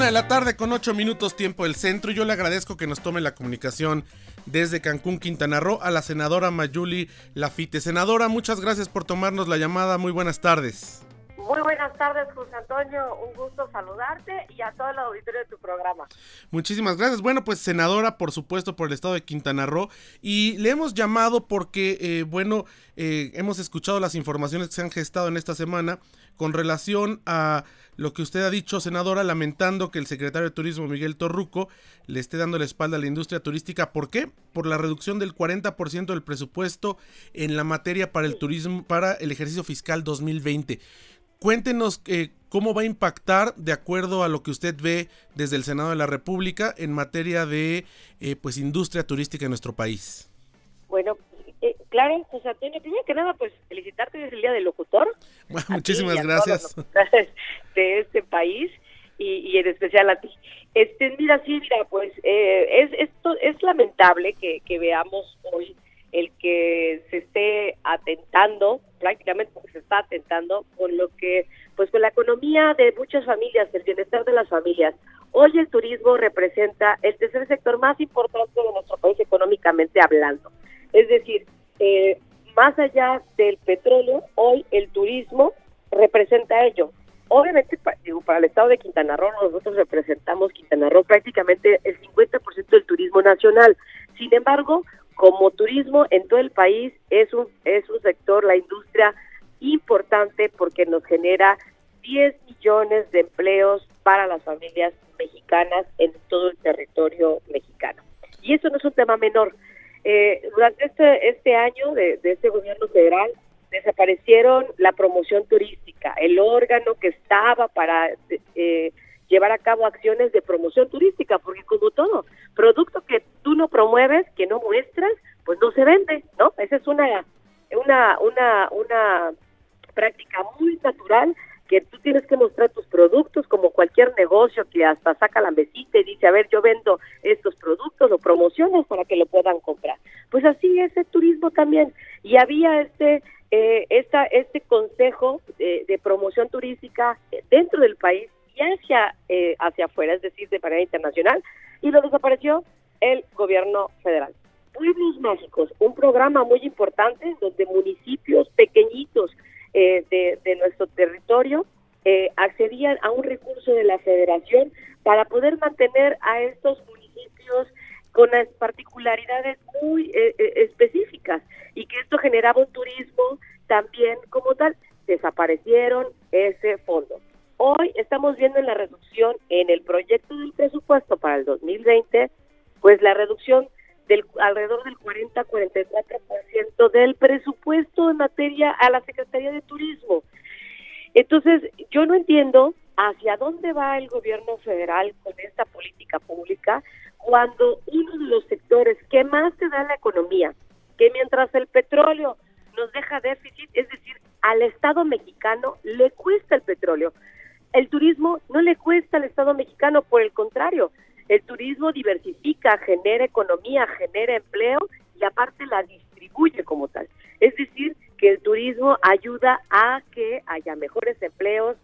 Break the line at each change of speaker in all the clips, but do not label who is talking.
Una de la tarde con ocho minutos tiempo del centro. Yo le agradezco que nos tome la comunicación desde Cancún, Quintana Roo, a la senadora Mayuli Lafite. Senadora, muchas gracias por tomarnos la llamada. Muy buenas tardes.
Muy buenas tardes, José Antonio. Un gusto saludarte y a todo el auditorio de tu programa.
Muchísimas gracias. Bueno, pues senadora, por supuesto, por el estado de Quintana Roo. Y le hemos llamado porque, eh, bueno, eh, hemos escuchado las informaciones que se han gestado en esta semana con relación a lo que usted ha dicho, senadora, lamentando que el secretario de Turismo, Miguel Torruco, le esté dando la espalda a la industria turística. ¿Por qué? Por la reducción del 40% del presupuesto en la materia para el turismo, para el ejercicio fiscal 2020. Cuéntenos eh, cómo va a impactar, de acuerdo a lo que usted ve desde el Senado de la República, en materia de eh, pues industria turística en nuestro país.
Bueno, eh, claro, José Antonio, primero que nada, pues felicitarte desde el Día del Locutor.
Bueno, muchísimas gracias.
de este país y, en especial a ti. Este, mira, sí, mira, pues eh, es, esto es lamentable que, que veamos hoy el que se esté atentando, prácticamente está atentando con lo que, pues con la economía de muchas familias, el bienestar de las familias. Hoy el turismo representa el tercer sector más importante de nuestro país económicamente hablando. Es decir, eh, más allá del petróleo, hoy el turismo representa ello. Obviamente, para, para el estado de Quintana Roo, nosotros representamos Quintana Roo prácticamente el 50% del turismo nacional. Sin embargo, como turismo en todo el país es un, es un sector, la industria importante porque nos genera 10 millones de empleos para las familias mexicanas en todo el territorio mexicano. Y eso no es un tema menor. Eh, durante este, este año de, este gobierno federal desaparecieron la promoción turística, el órgano que estaba para eh, llevar a cabo acciones de promoción turística, porque como todo, producto que tú no promueves, que no muestras, pues no se vende, ¿no? Esa es una, una, una, una práctica muy natural que tú tienes que mostrar tus productos como cualquier negocio que hasta saca la mesita y dice, a ver, yo vendo estos productos o promociones para que lo puedan comprar. Pues así es el turismo también. Y había este eh, esta, este consejo de, promoción turística dentro del país y hacia, eh, hacia afuera, es decir, de manera internacional, y lo desapareció el gobierno federal. Pueblos Mágicos, un programa muy importante donde municipios pequeñitos eh, de, nuestro territorio eh, accedían a un recurso de la federación para poder mantener a estos municipios con las particularidades muy eh, específicas y que esto generaba un turismo también como tal. Desaparecieron ese fondo. Hoy estamos viendo en la reducción en el proyecto del presupuesto para el 2020, pues la reducción del alrededor del 40-44% del presupuesto en materia a la Secretaría de Turismo. Entonces, yo no entiendo hacia dónde va el gobierno federal con esta política pública cuando uno de los sectores que más te da la economía, que mientras el petróleo nos deja déficit, es decir, al Estado mexicano le cuesta el petróleo. El turismo no le cuesta al Estado mexicano, por el contrario, el turismo diversifica, genera economía, genera empleo y aparte la distribuye como tal. Es decir, que el turismo ayuda a que haya mejores empleos,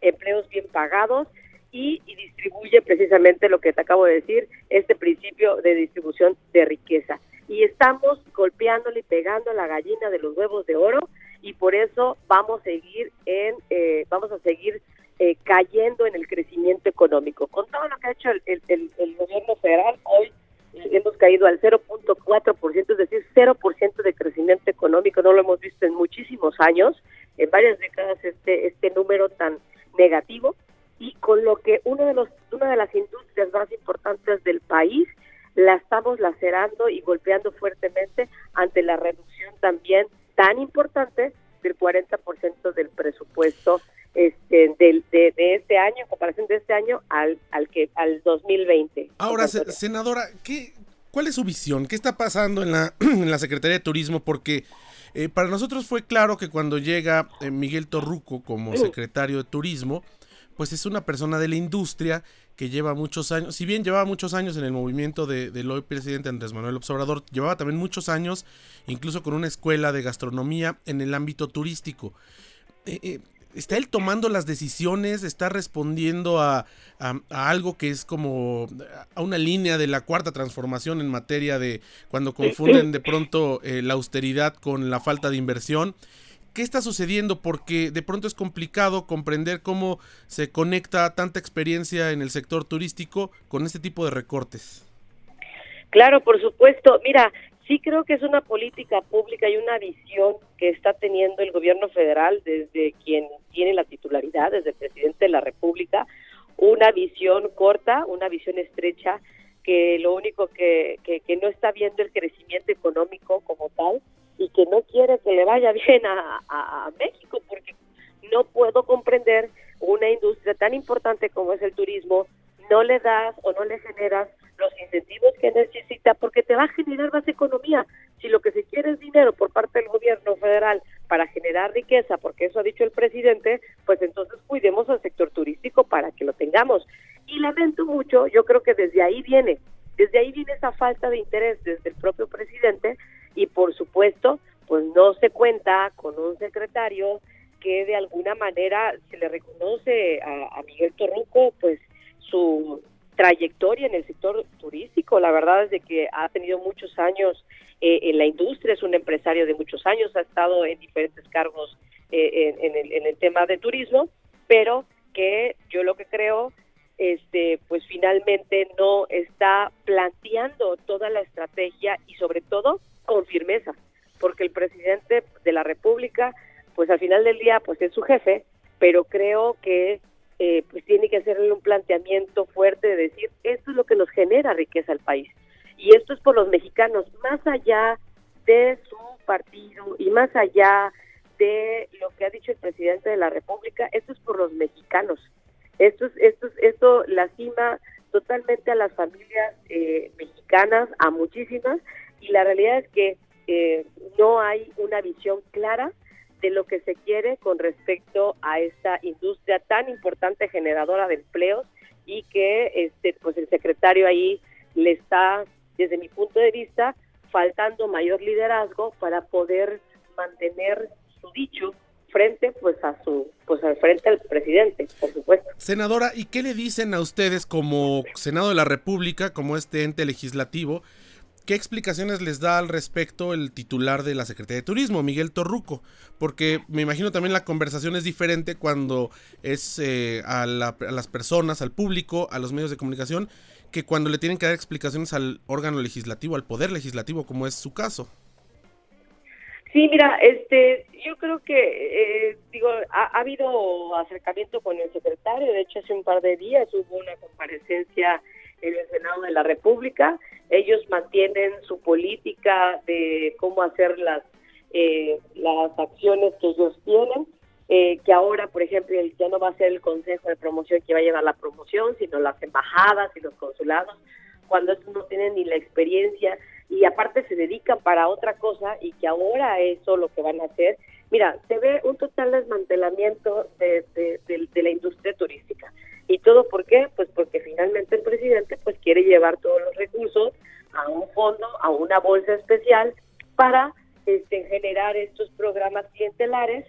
empleos bien pagados y, distribuye precisamente lo que te acabo de decir, este principio de distribución de riqueza. Y estamos golpeándole y pegando la gallina de los huevos de oro y por eso vamos a seguir en, eh, vamos a seguir eh, cayendo en el crecimiento económico. Con todo lo que ha hecho el, gobierno federal, hoy eh, hemos caído al 0.4%, es decir, 0% de crecimiento económico, no lo hemos visto en muchísimos años, en varias décadas este, este número tan negativo, y con lo que uno de los, una de las industrias más importantes del país la estamos lacerando y golpeando fuertemente ante la reducción también tan importante del 40% del presupuesto este, de, de, este año, en comparación de este año al, al, que, al 2020.
Ahora, senadora, ¿qué, ¿cuál es su visión? ¿Qué está pasando en la, en la Secretaría de Turismo? Porque eh, para nosotros fue claro que cuando llega eh, Miguel Torruco como secretario de Turismo, pues es una persona de la industria que lleva muchos años, si bien llevaba muchos años en el movimiento de, del hoy presidente Andrés Manuel Observador, llevaba también muchos años incluso con una escuela de gastronomía en el ámbito turístico. Eh, ¿está él tomando las decisiones? ¿Está respondiendo a, algo que es como a una línea de la cuarta transformación en materia de cuando confunden de pronto eh, la austeridad con la falta de inversión? ¿Qué está sucediendo? Porque de pronto es complicado comprender cómo se conecta tanta experiencia en el sector turístico con este tipo de recortes.
Claro, por supuesto. Mira, sí creo que es una política pública y una visión que está teniendo el gobierno federal desde quien tiene la titularidad, desde el presidente de la República, una visión corta, una visión estrecha, que lo único que, que, no está viendo el crecimiento económico como tal, y que no quiere que le vaya bien a, México, porque no puedo comprender una industria tan importante como es el turismo, no le das o no le generas los incentivos que necesita, porque te va a generar más economía. Si lo que se quiere es dinero por parte del gobierno federal para generar riqueza, porque eso ha dicho el presidente, pues entonces cuidemos al sector turístico para que lo tengamos. Y lamento mucho, yo creo que desde ahí viene, desde ahí viene esa falta de interés desde el propio presidente y por supuesto, pues no se cuenta con un secretario que de alguna manera se le reconoce a, Miguel Torruco, pues su trayectoria en el sector turístico. La verdad es de que ha tenido muchos años eh, en la industria, es un empresario de muchos años, ha estado en diferentes cargos eh, en, el, en el tema de turismo, pero que yo lo que creo este pues finalmente no está planteando toda la estrategia y sobre todo con firmeza, porque el presidente de la República, pues al final del día, pues es su jefe, pero creo que eh, pues tiene que hacerle un planteamiento fuerte de decir, esto es lo que nos genera riqueza al país. Y esto es por los mexicanos, más allá de su partido y más allá de lo que ha dicho el presidente de la República, esto es por los mexicanos. Esto, es, esto, esto lastima totalmente a las familias eh, mexicanas, a muchísimas, y la realidad es que eh, no hay una visión clara de lo que se quiere con respecto a esta industria tan importante generadora de empleos y que este pues el secretario ahí le está desde mi punto de vista faltando mayor liderazgo para poder mantener su dicho frente pues a su pues al frente al presidente por supuesto.
Senadora y qué le dicen a ustedes como senado de la república como este ente legislativo ¿Qué explicaciones les da al respecto el titular de la Secretaría de Turismo, Miguel Torruco? Porque me imagino también la conversación es diferente cuando es eh, a, las personas, al público, a los medios de comunicación, que cuando le tienen que dar explicaciones al órgano legislativo, al poder legislativo, como es su caso.
Sí, mira, este, yo creo que, eh, digo, ha, habido acercamiento con el secretario. De hecho, hace un par de días hubo una comparecencia en el Senado de la República. Ellos mantienen su política de cómo hacer las, eh, las acciones que ellos tienen. Eh, que ahora, por ejemplo, ya no va a ser el Consejo de Promoción que va a llevar la promoción, sino las embajadas y los consulados, cuando estos no tienen ni la experiencia y aparte se dedican para otra cosa y que ahora eso lo que van a hacer. Mira, se ve un total desmantelamiento de, de la industria turística. ¿Y todo por qué? Pues porque finalmente el presidente pues quiere llevar todos los recursos a un fondo, a una bolsa especial para este, generar estos programas clientelares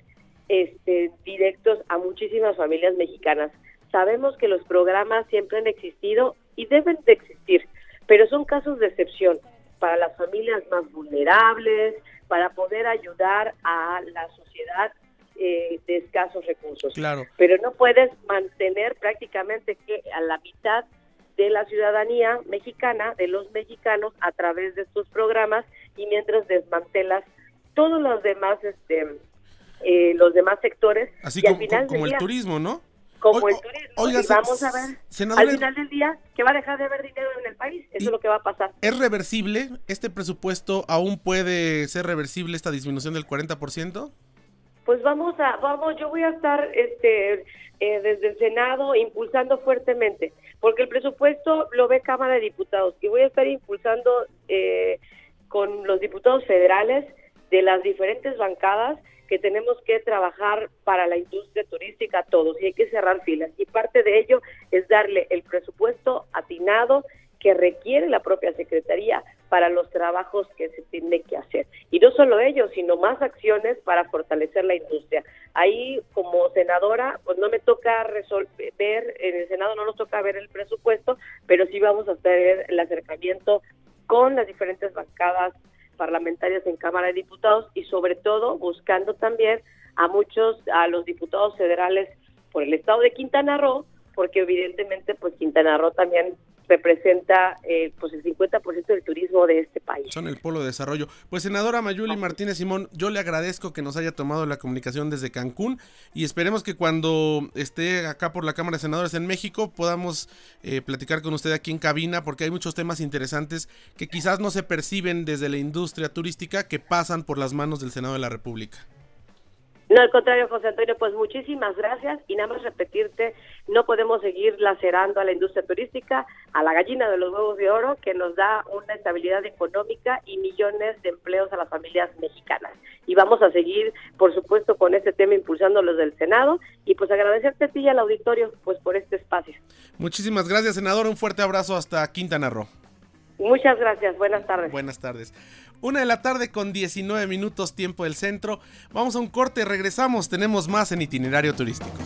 este, directos a muchísimas familias mexicanas. Sabemos que los programas siempre han existido y deben de existir, pero son casos de excepción para las familias más vulnerables, para poder ayudar a la sociedad eh, de escasos recursos.
Claro.
Pero no puedes mantener prácticamente que a la mitad de la ciudadanía mexicana, de los mexicanos, a través de estos programas y mientras desmantelas todos los demás, este, eh, los demás sectores.
Así como, el turismo, ¿no?
Como el turismo. y vamos a ver al final del día que va a dejar de haber dinero en el país. Eso es lo que va a pasar.
¿Es reversible? ¿Este presupuesto aún puede ser reversible esta disminución del 40%?
Pues vamos a, vamos, yo voy a estar este, eh, desde el Senado impulsando fuertemente, porque el presupuesto lo ve Cámara de Diputados y voy a estar impulsando eh, con los diputados federales de las diferentes bancadas que tenemos que trabajar para la industria turística todos y hay que cerrar filas. Y parte de ello es darle el presupuesto atinado que requiere la propia Secretaría para los trabajos que se tiene que hacer. Y no solo ello, sino más acciones para fortalecer la industria. Ahí, como senadora, pues no me toca resolver, en el Senado no nos toca ver el presupuesto, pero sí vamos a hacer el acercamiento con las diferentes bancadas parlamentarias en Cámara de Diputados y sobre todo buscando también a muchos, a los diputados federales por el estado de Quintana Roo, porque evidentemente pues Quintana Roo también representa eh, pues el 50% del turismo de este país.
Son el polo de desarrollo. Pues senadora Mayuli Martínez Simón, yo le agradezco que nos haya tomado la comunicación desde Cancún y esperemos que cuando esté acá por la Cámara de Senadores en México podamos eh, platicar con usted aquí en cabina porque hay muchos temas interesantes que quizás no se perciben desde la industria turística que pasan por las manos del Senado de la República.
No, al contrario, José Antonio, pues muchísimas gracias y nada más repetirte, no podemos seguir lacerando a la industria turística, a la gallina de los huevos de oro, que nos da una estabilidad económica y millones de empleos a las familias mexicanas. Y vamos a seguir, por supuesto, con este tema impulsando los del Senado y pues agradecerte a ti y al auditorio pues por este espacio.
Muchísimas gracias, senador. Un fuerte abrazo hasta Quintana Roo.
Muchas gracias. Buenas tardes.
Buenas tardes. Una de la tarde con 19 minutos tiempo del centro. Vamos a un corte, regresamos, tenemos más en itinerario turístico.